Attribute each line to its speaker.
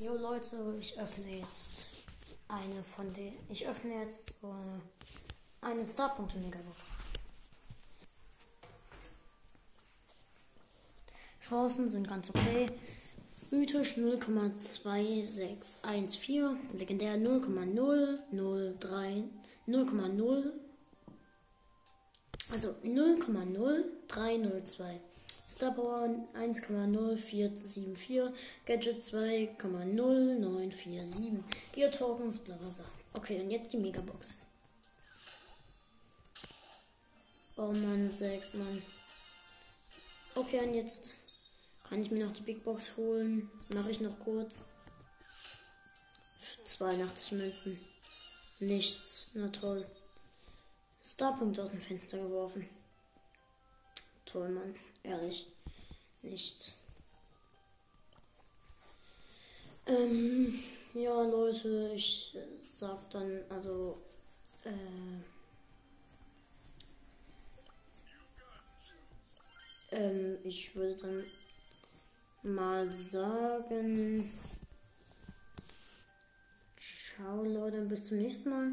Speaker 1: Jo Leute, ich öffne jetzt eine von den. Ich öffne jetzt so eine Starpunkte Megabox. Chancen sind ganz okay. Mythisch 0,2614, legendär 0,003, 0,0, also 0,0302. Star Power 1,0474, Gadget 2,0947, Geotokens, bla bla bla. Okay, und jetzt die Megabox. Oh Mann, 6 Mann. Okay, und jetzt kann ich mir noch die Big Box holen. Das mache ich noch kurz. 82 Münzen. Nichts. Na toll. Starpunkt aus dem Fenster geworfen. Toll, Mann. Ehrlich. Nichts. Ähm, ja, Leute, ich sag dann, also, äh, ähm, ich würde dann mal sagen, ciao Leute, bis zum nächsten Mal.